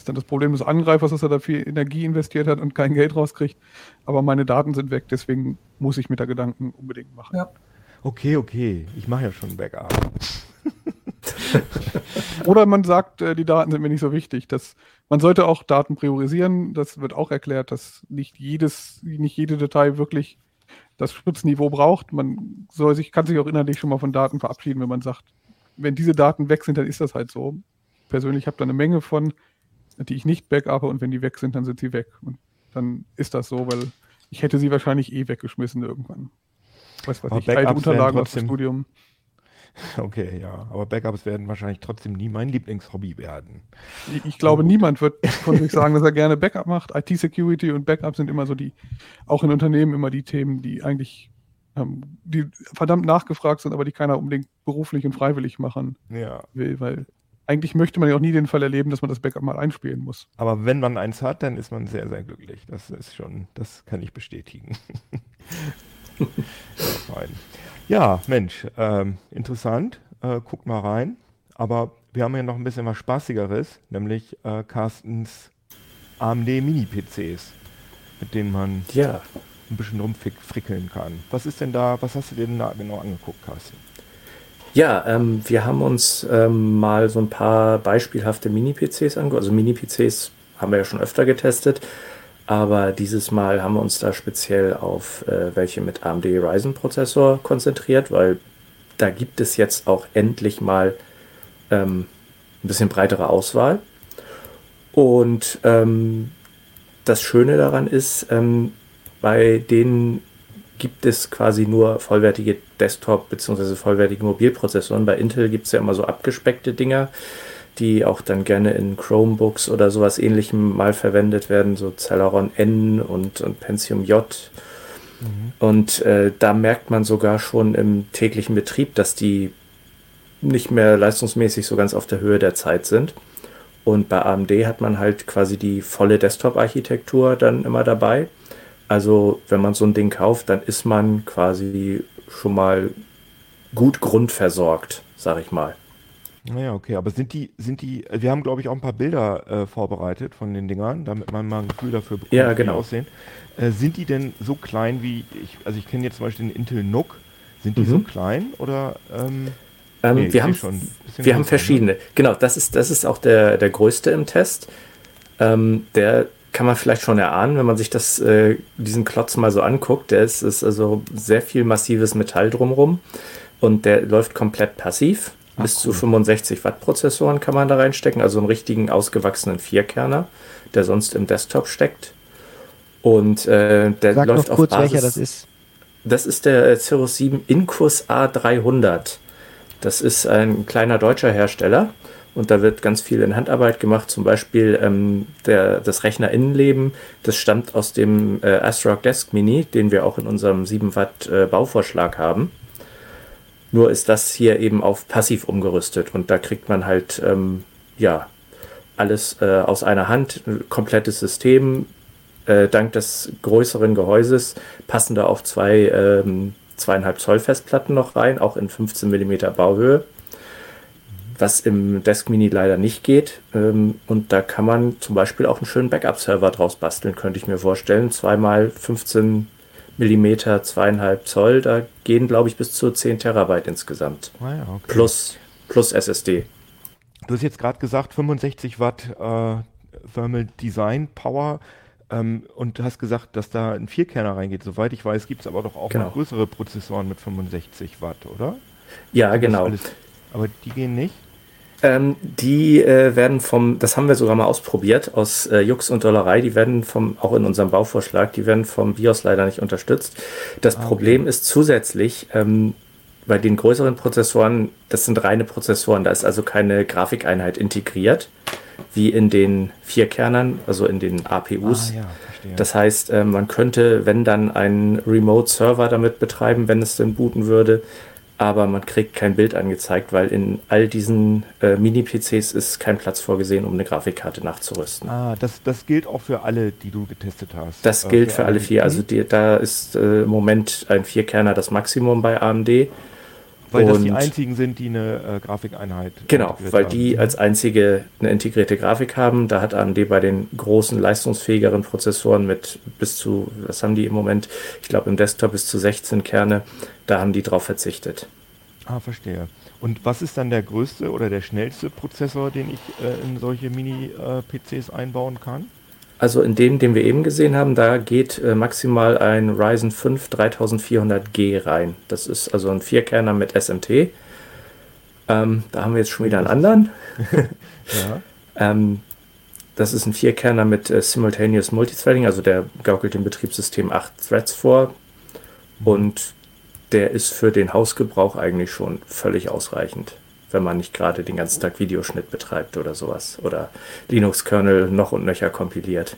ist dann das Problem des Angreifers, dass er da viel Energie investiert hat und kein Geld rauskriegt. Aber meine Daten sind weg, deswegen muss ich mir da Gedanken unbedingt machen. Ja. Okay, okay, ich mache ja schon Backup. Oder man sagt, äh, die Daten sind mir nicht so wichtig. Das, man sollte auch Daten priorisieren. Das wird auch erklärt, dass nicht jedes, nicht jede Datei wirklich das Schutzniveau braucht. Man soll sich, kann sich auch innerlich schon mal von Daten verabschieden, wenn man sagt, wenn diese Daten weg sind, dann ist das halt so. Persönlich habe da eine Menge von, die ich nicht backuppe und wenn die weg sind, dann sind sie weg. Und dann ist das so, weil ich hätte sie wahrscheinlich eh weggeschmissen irgendwann. Was weiß ich, alte Unterlagen aus dem Studium. Okay, ja. Aber Backups werden wahrscheinlich trotzdem nie mein Lieblingshobby werden. Ich, ich glaube, niemand wird von sich sagen, dass er gerne Backup macht. IT-Security und Backup sind immer so die, auch in Unternehmen immer die Themen, die eigentlich, ähm, die verdammt nachgefragt sind, aber die keiner unbedingt beruflich und freiwillig machen ja. will, weil eigentlich möchte man ja auch nie den Fall erleben, dass man das Backup mal einspielen muss. Aber wenn man eins hat, dann ist man sehr, sehr glücklich. Das ist schon, das kann ich bestätigen. ja, fein. Ja, Mensch, ähm, interessant. Äh, guckt mal rein. Aber wir haben hier noch ein bisschen was Spaßigeres, nämlich äh, Carstens AMD Mini-PCs, mit denen man ja. ein bisschen rumfrickeln kann. Was ist denn da, was hast du dir denn da genau angeguckt, Carsten? Ja, ähm, wir haben uns ähm, mal so ein paar beispielhafte Mini-PCs angeguckt. Also Mini-PCs haben wir ja schon öfter getestet. Aber dieses Mal haben wir uns da speziell auf äh, welche mit AMD Ryzen Prozessor konzentriert, weil da gibt es jetzt auch endlich mal ähm, ein bisschen breitere Auswahl. Und ähm, das Schöne daran ist, ähm, bei denen gibt es quasi nur vollwertige Desktop- bzw. vollwertige Mobilprozessoren. Bei Intel gibt es ja immer so abgespeckte Dinger die auch dann gerne in Chromebooks oder sowas ähnlichem mal verwendet werden, so Celeron N und, und Pentium J. Mhm. Und äh, da merkt man sogar schon im täglichen Betrieb, dass die nicht mehr leistungsmäßig so ganz auf der Höhe der Zeit sind. Und bei AMD hat man halt quasi die volle Desktop-Architektur dann immer dabei. Also wenn man so ein Ding kauft, dann ist man quasi schon mal gut grundversorgt, sag ich mal. Naja, okay, aber sind die, sind die, wir haben glaube ich auch ein paar Bilder äh, vorbereitet von den Dingern, damit man mal ein Gefühl dafür bekommt, ja, wie genau. die aussehen. Äh, sind die denn so klein wie, ich, also ich kenne jetzt zum Beispiel den Intel NUC, sind die Mhm. so klein oder? Ähm, Ähm, nee, wir haben, wir haben größer, verschiedene. Genau, das ist, das ist auch der, der größte im Test. Ähm, der kann man vielleicht schon erahnen, wenn man sich das, äh, diesen Klotz mal so anguckt. Der ist, ist also sehr viel massives Metall drumrum und der läuft komplett passiv. Ach, Bis cool. zu 65 Watt Prozessoren kann man da reinstecken, also einen richtigen ausgewachsenen Vierkerner, der sonst im Desktop steckt. Und äh, der Sag läuft noch kurz, auf Basis, welcher das ist. das ist der äh, Cirrus 7 Incus A300. Das ist ein kleiner deutscher Hersteller und da wird ganz viel in Handarbeit gemacht. Zum Beispiel ähm, der, das Rechnerinnenleben, das stammt aus dem äh, ASRock Desk Mini, den wir auch in unserem 7 Watt äh, Bauvorschlag haben. Nur ist das hier eben auf passiv umgerüstet und da kriegt man halt ähm, ja alles äh, aus einer Hand, ein komplettes System, äh, dank des größeren Gehäuses passen da auch zwei ähm, zweieinhalb Zoll Festplatten noch rein, auch in 15 mm Bauhöhe, was im Desk Mini leider nicht geht. Ähm, und da kann man zum Beispiel auch einen schönen Backup-Server draus basteln, könnte ich mir vorstellen. Zweimal 15 mm, zweieinhalb Zoll, da gehen glaube ich bis zu 10 Terabyte insgesamt. Ah ja, okay. Plus, plus SSD. Du hast jetzt gerade gesagt 65 Watt äh, Thermal Design Power ähm, und du hast gesagt, dass da ein Vierkerner reingeht. Soweit ich weiß, gibt es aber doch auch Genau. noch größere Prozessoren mit 65 Watt, oder? Ja, genau. Alles, aber die gehen nicht? Ähm, die äh, werden vom, das haben wir sogar mal ausprobiert, aus äh, Jux und Dollerei, die werden vom, auch in unserem Bauvorschlag, die werden vom BIOS leider nicht unterstützt. Das Ah, okay. Problem ist zusätzlich, ähm, bei den größeren Prozessoren, das sind reine Prozessoren, da ist also keine Grafikeinheit integriert, wie in den Vierkernern, also in den APUs. Ah ja. Das heißt, äh, man könnte, wenn dann einen Remote-Server damit betreiben, wenn es denn booten würde, aber man kriegt kein Bild angezeigt, weil in all diesen äh, Mini-PCs ist kein Platz vorgesehen, um eine Grafikkarte nachzurüsten. ah, das, das gilt auch für alle, die du getestet hast. Das Äh, gilt für alle die- vier. Also die, da ist äh, im Moment ein Vierkerner das Maximum bei AMD. Weil das die und- einzigen sind, die eine äh, Grafikeinheit Genau, integriert weil haben. die als einzige eine integrierte Grafik haben. Da hat AMD bei den großen, leistungsfähigeren Prozessoren mit bis zu, was haben die im Moment? Ich glaube im Desktop bis zu 16 Kerne. Da haben die drauf verzichtet. Ah, verstehe. Und was ist dann der größte oder der schnellste Prozessor, den ich äh, in solche Mini-PCs einbauen kann? Also in dem, den wir eben gesehen haben, da geht äh, maximal ein Ryzen 5 3400G rein. Das ist also ein Vierkerner mit SMT. Ähm, da haben wir jetzt schon wieder einen anderen. Ja. Ähm, das ist ein Vierkerner mit äh, Simultaneous Multithreading, also der gaukelt dem Betriebssystem acht Threads vor. Und der ist für den Hausgebrauch eigentlich schon völlig ausreichend, wenn man nicht gerade den ganzen Tag Videoschnitt betreibt oder sowas. Oder Linux-Kernel noch und nöcher kompiliert.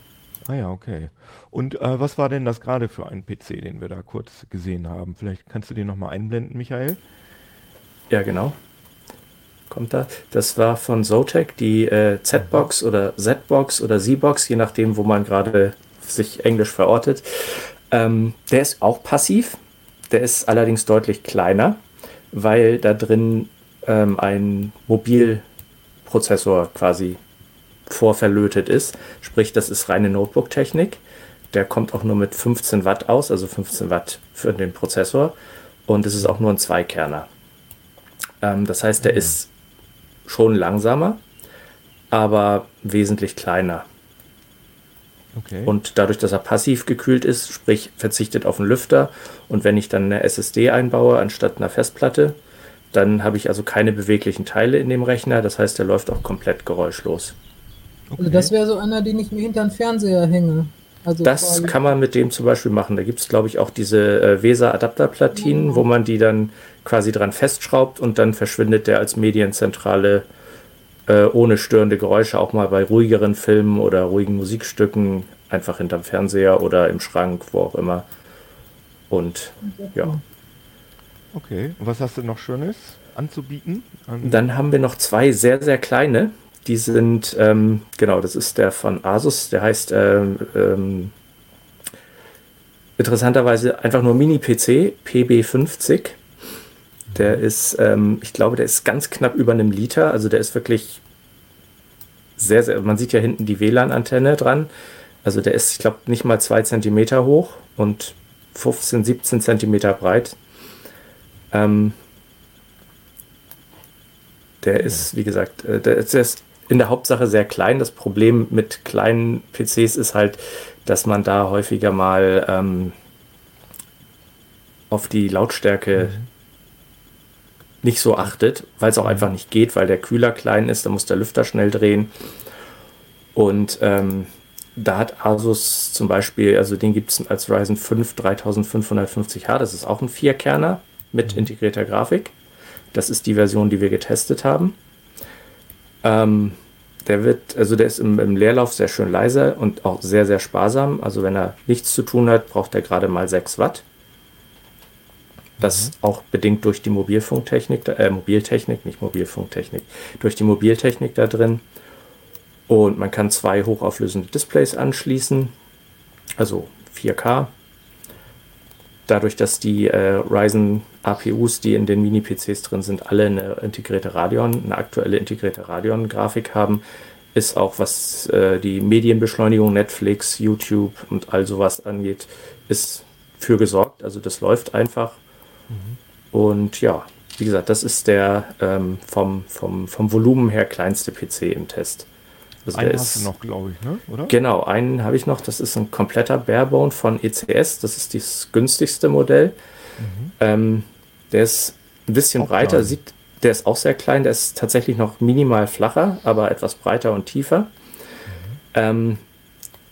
Ah ja, okay. Und äh, was war denn das gerade für ein PC, den wir da kurz gesehen haben? Vielleicht kannst du den nochmal einblenden, Michael? Ja, genau. Kommt da. Das war von Zotac, die äh, Z-Box oder Z-Box oder Z-Box, je nachdem, wo man gerade sich englisch verortet. Ähm, der ist auch passiv. Der ist allerdings deutlich kleiner, weil da drin ähm, ein Mobilprozessor quasi vorverlötet ist. Sprich, das ist reine Notebook-Technik. Der kommt auch nur mit 15 Watt aus, also 15 Watt für den Prozessor. Und es ist auch nur ein Zweikerner. Ähm, das heißt, der ist schon langsamer, aber wesentlich kleiner. Okay. Und dadurch, dass er passiv gekühlt ist, sprich verzichtet auf einen Lüfter und wenn ich dann eine SSD einbaue anstatt einer Festplatte, dann habe ich also keine beweglichen Teile in dem Rechner. Das heißt, der läuft auch komplett geräuschlos. Also das wäre so einer, den ich mir hinter den Fernseher hänge. Also Das kann man mit dem zum Beispiel machen. Da gibt es, glaube ich, auch diese äh, VESA-Adapterplatinen, wo man die dann quasi dran festschraubt und dann verschwindet der als Medienzentrale äh, ohne störende Geräusche auch mal bei ruhigeren Filmen oder ruhigen Musikstücken einfach hinterm Fernseher oder im Schrank, wo auch immer. Und ja, okay. Und was hast du noch Schönes anzubieten? An dann haben wir noch zwei sehr, sehr kleine. Die sind, ähm, genau, das ist der von Asus, der heißt ähm, ähm, interessanterweise einfach nur Mini-PC, PB50. Der ist, ähm, ich glaube, der ist ganz knapp über einem Liter. Also der ist wirklich sehr, sehr, man sieht ja hinten die WLAN-Antenne dran. Also der ist, ich glaube, nicht mal zwei Zentimeter hoch und 15, 17 Zentimeter breit. Ähm, der ist, wie gesagt, äh, der ist in der Hauptsache sehr klein. Das Problem mit kleinen PCs ist halt, dass man da häufiger mal ähm, auf die Lautstärke mhm. nicht so achtet, weil es auch einfach nicht geht, weil der Kühler klein ist, da muss der Lüfter schnell drehen. Und ähm, da hat Asus zum Beispiel, also den gibt es als Ryzen 5 3550H, das ist auch ein Vierkerner mit integrierter Grafik. Das ist die Version, die wir getestet haben. Ähm, der wird, also der ist im, im, Leerlauf sehr schön leise und auch sehr, sehr sparsam. Also wenn er nichts zu tun hat, braucht er gerade mal 6 Watt. Das mhm. auch bedingt durch die Mobilfunktechnik, äh, Mobiltechnik, nicht Mobilfunktechnik, durch die Mobiltechnik da drin. Und man kann zwei hochauflösende Displays anschließen, also 4K. Dadurch, dass die äh, Ryzen APUs, die in den Mini-PCs drin sind, alle eine integrierte Radeon, eine aktuelle integrierte Radeon-Grafik haben, ist auch was äh, die Medienbeschleunigung, Netflix, YouTube und all sowas angeht, ist für gesorgt. Also das läuft einfach. Mhm. Und ja, wie gesagt, das ist der ähm, vom, vom, vom Volumen her kleinste PC im Test. Also einen hast ist, du noch, glaube ich, ne? oder? Genau, einen habe ich noch. Das ist ein kompletter Barebone von ECS. Das ist das günstigste Modell. Mhm. Ähm, der ist ein bisschen auch breiter, klein. sieht, der ist auch sehr klein. Der ist tatsächlich noch minimal flacher, aber etwas breiter und tiefer. Mhm. Ähm,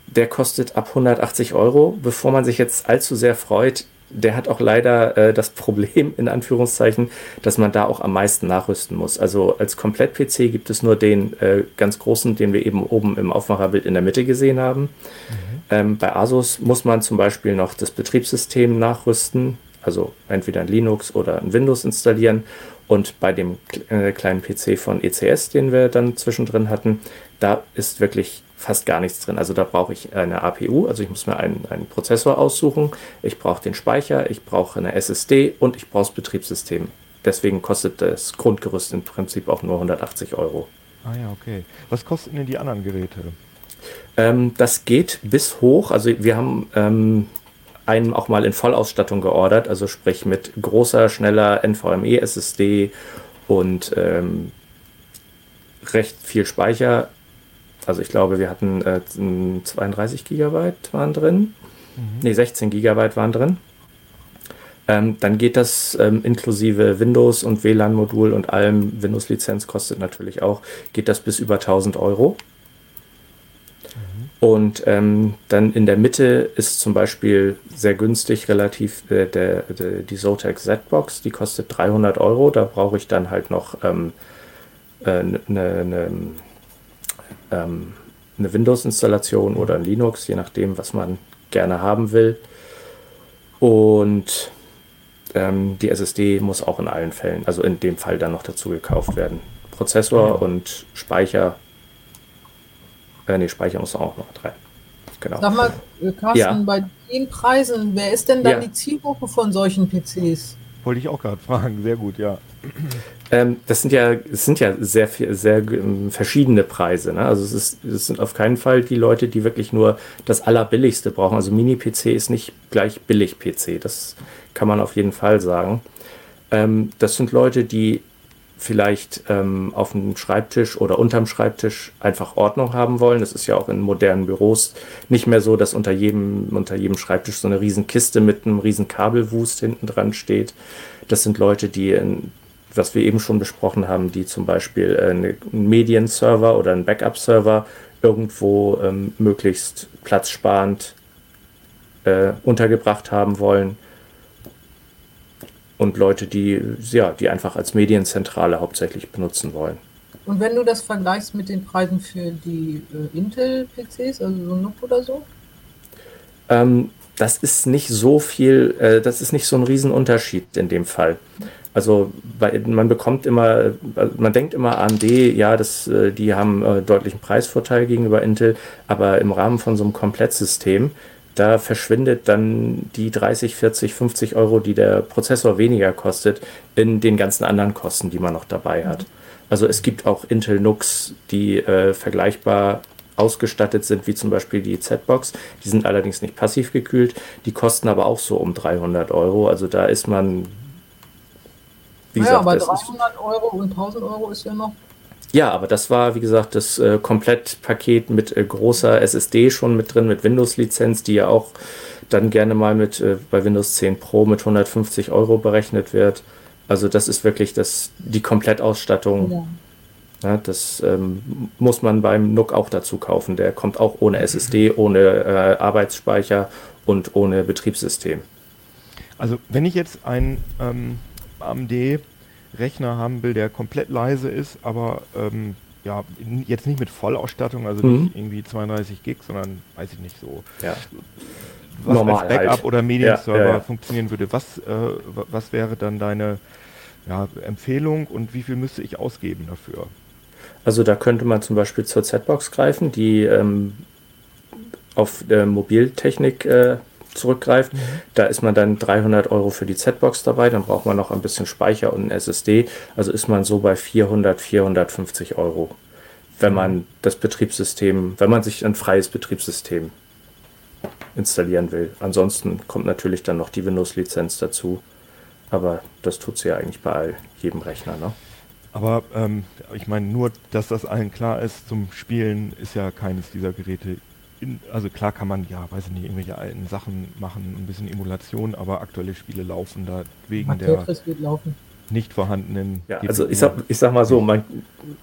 der kostet ab 180 Euro. Bevor man sich jetzt allzu sehr freut, der hat auch leider äh, das Problem, in Anführungszeichen, dass man da auch am meisten nachrüsten muss. Also als Komplett-PC gibt es nur den äh, ganz großen, den wir eben oben im Aufmacherbild in der Mitte gesehen haben. Mhm. Ähm, bei Asus muss man zum Beispiel noch das Betriebssystem nachrüsten, also entweder ein Linux oder ein Windows installieren. Und bei dem äh, kleinen PC von ECS, den wir dann zwischendrin hatten, da ist wirklich fast gar nichts drin. Also da brauche ich eine APU, also ich muss mir einen, einen Prozessor aussuchen, ich brauche den Speicher, ich brauche eine SSD und ich brauche das Betriebssystem. Deswegen kostet das Grundgerüst im Prinzip auch nur 180 Euro. Ah ja, okay. Was kosten denn die anderen Geräte? Ähm, das geht bis hoch. Also wir haben ähm, einen auch mal in Vollausstattung geordert, also sprich mit großer, schneller NVMe SSD und ähm, recht viel Speicher also ich glaube, wir hatten äh, 32 Gigabyte waren drin. Mhm. Ne, 16 Gigabyte waren drin. Ähm, dann geht das ähm, inklusive Windows und WLAN-Modul und allem, Windows-Lizenz kostet natürlich auch, geht das bis über 1000 Euro. Mhm. Und ähm, dann in der Mitte ist zum Beispiel sehr günstig relativ äh, der, der, die Zotac Z-Box, die kostet 300 Euro. Da brauche ich dann halt noch eine äh, ne, ne, ne ähm, eine Windows-Installation oder ein Linux, je nachdem, was man gerne haben will. Und ähm, die SSD muss auch in allen Fällen, also in dem Fall dann noch dazu gekauft werden. Prozessor mhm. und Speicher. Äh, nee, Speicher muss auch noch rein. Genau. Sag mal, äh, Carsten, ja. bei den Preisen, wer ist denn dann ja. die Zielgruppe von solchen PCs? Wollte ich auch gerade fragen, sehr gut, ja. Ähm, das sind ja, es sind ja sehr, sehr ähm, verschiedene Preise. Ne? Also es, ist, es sind auf keinen Fall die Leute, die wirklich nur das Allerbilligste brauchen. Also Mini-PC ist nicht gleich Billig-PC. Das kann man auf jeden Fall sagen. Ähm, das sind Leute, die vielleicht ähm, auf dem Schreibtisch oder unterm Schreibtisch einfach Ordnung haben wollen. Das ist ja auch in modernen Büros nicht mehr so, dass unter jedem, unter jedem Schreibtisch so eine riesen Kiste mit einem riesen Kabelwust hinten dran steht. Das sind Leute, die, in, was wir eben schon besprochen haben, die zum Beispiel äh, einen Medienserver oder einen Backup-Server irgendwo ähm, möglichst platzsparend äh, untergebracht haben wollen und Leute, die, ja, die einfach als Medienzentrale hauptsächlich benutzen wollen. Und wenn du das vergleichst mit den Preisen für die äh, Intel-PCs, also so NUC oder so? Ähm, das ist nicht so viel, äh, das ist nicht so ein Riesenunterschied in dem Fall. Also bei, man bekommt immer, man denkt immer AMD, ja, das, äh, die haben äh, deutlichen Preisvorteil gegenüber Intel, aber im Rahmen von so einem Komplettsystem da verschwindet dann die 30, 40, 50 Euro, die der Prozessor weniger kostet, in den ganzen anderen Kosten, die man noch dabei hat. Also es gibt auch Intel NUCs, die äh, vergleichbar ausgestattet sind, wie zum Beispiel die Z-Box. Die sind allerdings nicht passiv gekühlt, die kosten aber auch so um 300 Euro. Also da ist man. Wie naja, gesagt, aber 300 Euro und 1000 Euro ist ja noch ja, aber das war, wie gesagt, das äh, Komplettpaket mit äh, großer SSD schon mit drin, mit Windows-Lizenz, die ja auch dann gerne mal mit äh, bei Windows 10 Pro mit 150 Euro berechnet wird. Also das ist wirklich das, die Komplettausstattung. Ja. Ja, das ähm, muss man beim NUC auch dazu kaufen. Der kommt auch ohne SSD, ohne äh, Arbeitsspeicher und ohne Betriebssystem. Also wenn ich jetzt ein ähm, AMD Rechner haben will, der komplett leise ist, aber ähm, ja, jetzt nicht mit Vollausstattung, also mhm. nicht irgendwie 32 Gig, sondern weiß ich nicht so. Ja. Was Normal als Backup halt. oder Medienserver ja, ja, funktionieren würde. Was, äh, was wäre dann deine Empfehlung und wie viel müsste ich ausgeben dafür? Also da könnte man zum Beispiel zur Z-Box greifen, die ähm, auf der Mobiltechnik äh, zurückgreift. Da ist man dann 300 Euro für die Z-Box dabei, dann braucht man noch ein bisschen Speicher und ein SSD. Also ist man so bei 400, 450 Euro, wenn man das Betriebssystem, wenn man sich ein freies Betriebssystem installieren will. Ansonsten kommt natürlich dann noch die Windows-Lizenz dazu. Aber das tut sie ja eigentlich bei jedem Rechner. Ne? Aber ähm, ich meine, nur, dass das allen klar ist, zum Spielen ist ja keines dieser Geräte in, also klar kann man, ja, weiß ich nicht, irgendwelche alten Sachen machen, ein bisschen Emulation, aber aktuelle Spiele laufen da wegen der nicht vorhandenen ja, GPU. Also ich sag, ich sag mal so, man,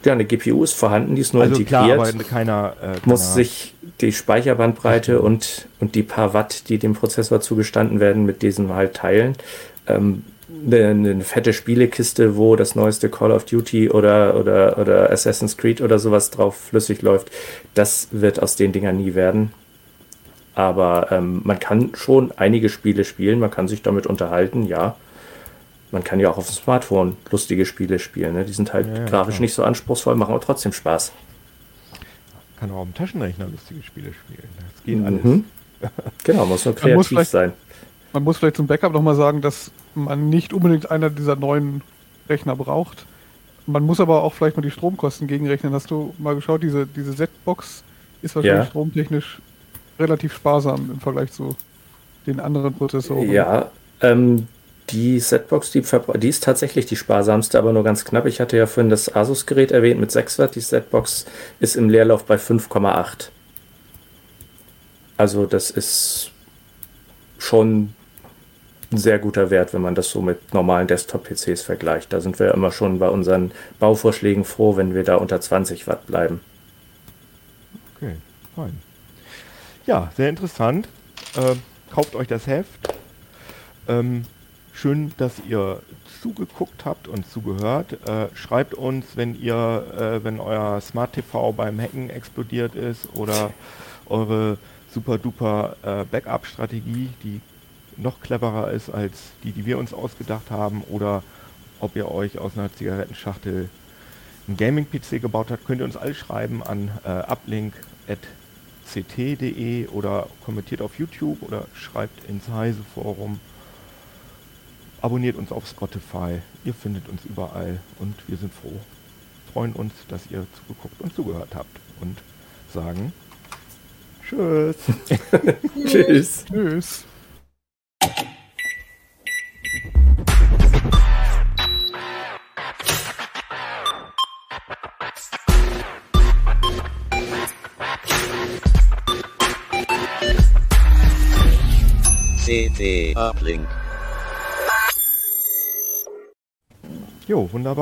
ja, eine GPU ist vorhanden, die ist nur also integriert. Klar, aber keiner, äh, muss sich die Speicherbandbreite und, und die paar Watt, die dem Prozessor zugestanden werden, mit diesem halt teilen. Ähm, eine, eine, fette Spielekiste, wo das neueste Call of Duty oder, oder, oder Assassin's Creed oder sowas drauf flüssig läuft, das wird aus den Dingern nie werden. Aber ähm, man kann schon einige Spiele spielen, man kann sich damit unterhalten, ja. Man kann ja auch auf dem Smartphone lustige Spiele spielen. Ne? Die sind halt ja, ja, grafisch klar. nicht so anspruchsvoll, machen aber trotzdem Spaß. Kann auch auf dem Taschenrechner lustige Spiele spielen. Das geht alles. Mhm. genau, muss nur kreativ muss sein. Man muss vielleicht zum Backup nochmal sagen, dass man nicht unbedingt einer dieser neuen Rechner braucht. Man muss aber auch vielleicht mal die Stromkosten gegenrechnen. Hast du mal geschaut, diese, diese Z-Box ist wahrscheinlich ja. stromtechnisch relativ sparsam im Vergleich zu den anderen Prozessoren. Ja, ähm, die Z-Box, die, die, ist tatsächlich die sparsamste, aber nur ganz knapp. Ich hatte ja vorhin das Asus-Gerät erwähnt mit 6 Watt. Die Z-Box ist im Leerlauf bei 5,8. Also das ist schon ein sehr guter Wert, wenn man das so mit normalen Desktop-PCs vergleicht. Da sind wir immer schon bei unseren Bauvorschlägen froh, wenn wir da unter 20 Watt bleiben. Okay, fein. Ja, sehr interessant. Äh, kauft euch das Heft. Ähm, schön, dass ihr zugeguckt habt und zugehört. Äh, schreibt uns, wenn ihr, äh, wenn euer Smart TV beim Hacken explodiert ist oder eure super duper äh, Backup-Strategie, die noch cleverer ist als die, die wir uns ausgedacht haben, oder ob ihr euch aus einer Zigarettenschachtel ein Gaming-PC gebaut habt, könnt ihr uns alle schreiben an äh, uplink.ct.de oder kommentiert auf YouTube oder schreibt ins Heise-Forum. Abonniert uns auf Spotify, ihr findet uns überall und wir sind froh. Freuen uns, dass ihr zugeguckt und zugehört habt und sagen Tschüss. Tschüss. Tschüss. CT Uplink. Jo, wunderbar.